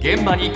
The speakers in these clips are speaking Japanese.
現場に。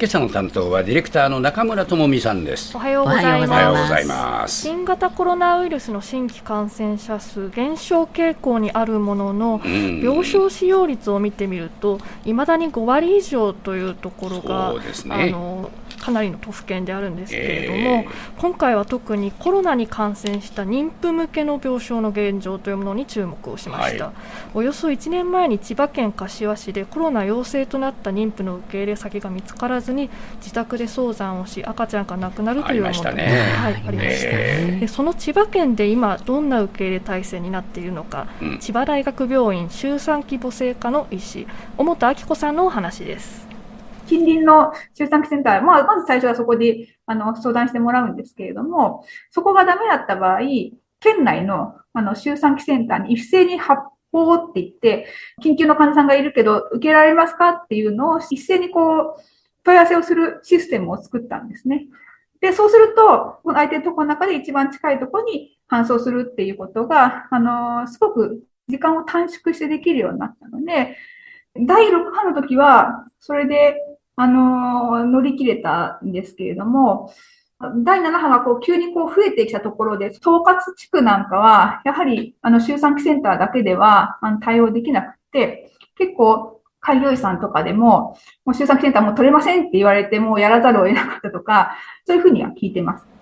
今朝の担当はディレクターの中村智美さんです。おはようございおます。はようございます。新型コロナウイルスの新規感染者数減少傾向にあるものの、うん。病床使用率を見てみるといまだに5割以上というところが、そうですね。あのかなりの都府県であるんですけれども、え今回は特にコロナに感染した妊婦向けの病床の現状というものに注目をしました、はい。およそ1年前に千葉県柏市でコロナ陽性となった妊婦の受け入れ先が見つからずに自宅で早産をし赤ちゃんが亡くなるというありましたね。はい、ありました、えでその千葉県で今どんな受け入れ体制になっているのか、うん。千葉大学病院周産期母性科の医師小本明子さんのお話です近隣の周産期センター、まあ、まず最初はそこであの相談してもらうんですけれども、そこがダメだった場合、県内のあの周産期センターに一斉に発砲って言って、緊急の患者さんがいるけど受けられますかっていうのを一斉にこう問い合わせをするシステムを作ったんですね。で、そうすると、この相手のところの中で一番近いところに搬送するっていうことが、あのすごく時間を短縮してできるようになったので、第6波の時は、それで、あの乗り切れたんですけれども、第7波がこう急にこう増えてきたところで、統括地区なんかは、やはりあの周産期センターだけではあの対応できなくて、結構、開業医さんとかでも、もう周産期センターもう取れませんって言われて、もうやらざるを得なかったとか、そういうふうには聞いてます。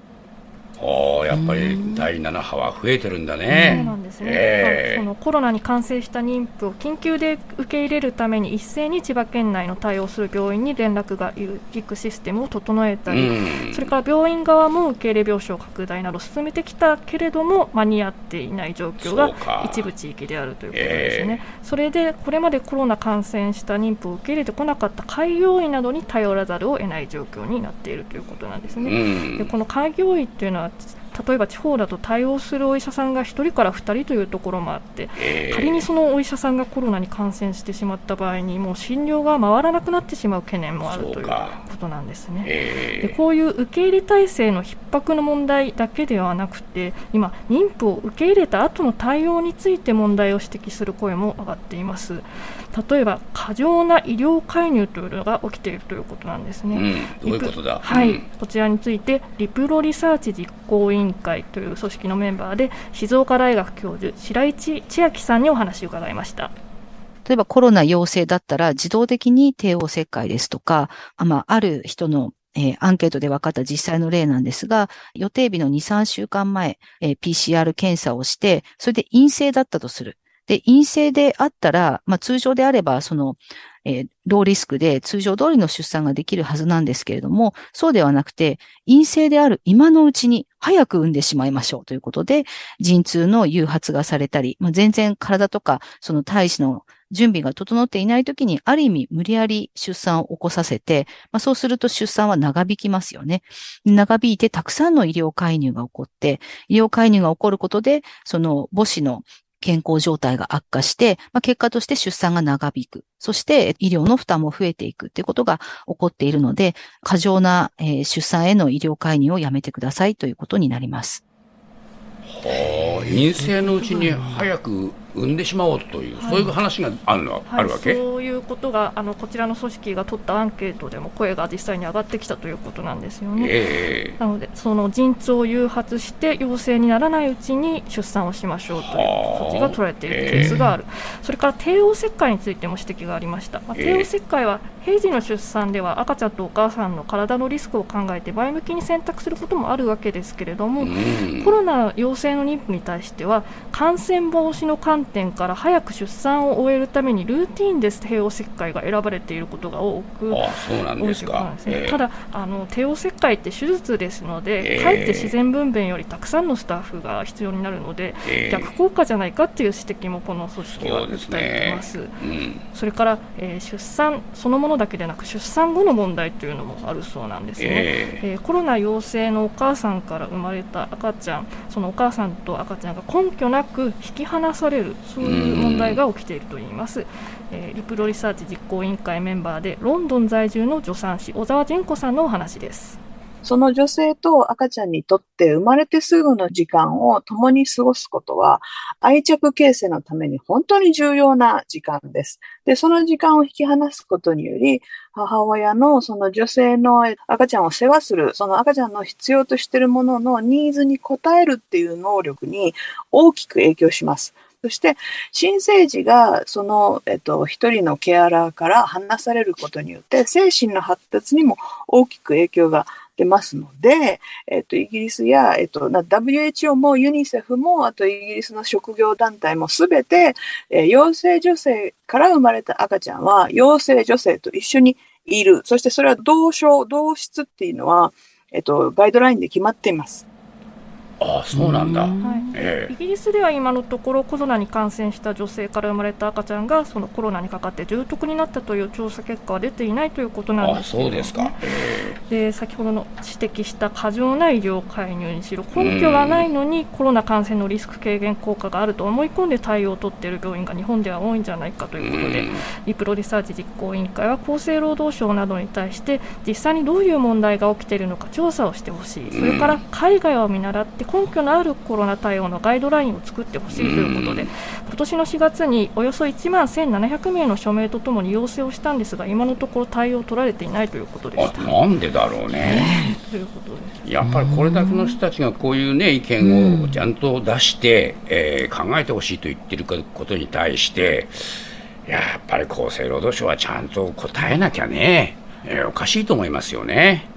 おーやっぱり第7波は増えてるんだそうねなんですね、ええ。そのコロナに感染した妊婦を緊急で受け入れるために一斉に千葉県内の対応する病院に連絡が行くシステムを整えたり、うん。それから病院側も受け入れ病床拡大など進めてきたけれども間に合っていない状況が一部地域であるということですね、それでこれまでコロナ感染した妊婦を受け入れてこなかった開業医などに頼らざるを得ない状況になっているということなんですね。うん。でこの開業医っていうのは not 例えば地方だと対応するお医者さんが1人から2人というところもあってええ。仮にそのお医者さんがコロナに感染してしまった場合にもう診療が回らなくなってしまう懸念もあるということなんですね。ええ。でこういう受け入れ体制の逼迫の問題だけではなくて今、妊婦を受け入れた後の対応について問題を指摘する声も上がっています。例えば過剰な医療介入というのが起きているということなんですね。うん、どういうこはい、うんこちらについてリプロリサーチ実行委員会という組織のメンバーで静岡大学教授白井千秋さんにお話を伺いました。例えばコロナ陽性だったら自動的に帝王切開ですとか、あまあ、ある人のえーアンケートで分かった実際の例なんですが、予定日の2、3週間前、えー PCR 検査をして、それで陰性だったとする。で、陰性であったら、まあ、通常であれば、その、えーローリスクで通常通りの出産ができるはずなんですけれども、そうではなくて、陰性である今のうちに早く産んでしまいましょうということで、陣痛の誘発がされたり、まあ、全然体とか、その胎児の準備が整っていないときに、ある意味無理やり出産を起こさせて、まあ、そうすると出産は長引きますよね。長引いてたくさんの医療介入が起こって、医療介入が起こることで、その母子の健康状態が悪化して、まあ、結果として出産が長引く。そして医療の負担も増えていくっていうことが起こっているので、過剰な、えー出産への医療介入をやめてくださいということになります。はあ陰性のうちに早く産んでしまおうという、そういう話があるの、あるわけそういうことがあのこちらの組織が取ったアンケートでも声が実際に上がってきたということなんですよね。ええなので、その陣痛を誘発して陽性にならないうちに出産をしましょうという措置が取られているケースがある、それから帝王切開についても指摘がありました、まあ、帝王切開は平時の出産では赤ちゃんとお母さんの体のリスクを考えて前向きに選択することもあるわけですけれども、うんコロナ陽性の妊婦に対しては感染防止の観点から早く出産を終えるためにルーティンで帝王切開が選ばれていることが多くあそうなんですねええ。ただあの帝王切開って手術ですので、ええ。かえって自然分娩よりたくさんのスタッフが必要になるので、ええ。逆効果じゃないかっていう指摘もこの組織は訴えていねます。うん。それから、えー出産そのものだけでなく出産後の問題というのもあるそうなんですね、え。えーコロナ陽性のお母さんから生まれた赤ちゃんそのお母さんと赤ちゃんが根拠なく引き離されるそういう問題が起きているといいます、えーリプロリサーチ実行委員会メンバーでロンドン在住の助産師小沢純子さんのお話ですその女性と赤ちゃんにとって生まれてすぐの時間を共に過ごすことは愛着形成のために本当に重要な時間です。で、その時間を引き離すことにより、母親のその女性の赤ちゃんを世話する、その赤ちゃんの必要としているもののニーズに応えるっていう能力に大きく影響します。そして、新生児がその、えっと、一人のケアラーから離されることによって、精神の発達にも大きく影響が出ますので、えっと、イギリスや、えっと、WHO もユニセフも、あとイギリスの職業団体もすべて、えー、陽性女性から生まれた赤ちゃんは、陽性女性と一緒にいる。そしてそれは同床、同質っていうのは、えっと、ガイドラインで決まっています。あそうなんだ、はい。えー、イギリスでは今のところコロナに感染した女性から生まれた赤ちゃんがそのコロナにかかって重篤になったという調査結果は出ていないということなんですけど、ね、そうですか、えー、で先ほどの指摘した過剰な医療介入にしろ根拠がないのにコロナ感染のリスク軽減効果があると思い込んで対応を取っている病院が日本では多いんじゃないかということでリプロリサーチ実行委員会は厚生労働省などに対して実際にどういう問題が起きているのか調査をしてほしい。それから海外を見習って根拠のあるコロナ対応のガイドラインを作ってほしいということで、今年の4月におよそ1万1700名の署名とともに要請をしたんですが、今のところ対応を取られていないということでしたなんでだろうね。うことでやっぱりこれだけの人たちがこういう、ね、意見をちゃんと出して、うん、えー、考えてほしいと言っていることに対して、やっぱり厚生労働省はちゃんと答えなきゃね、えー、おかしいと思いますよね。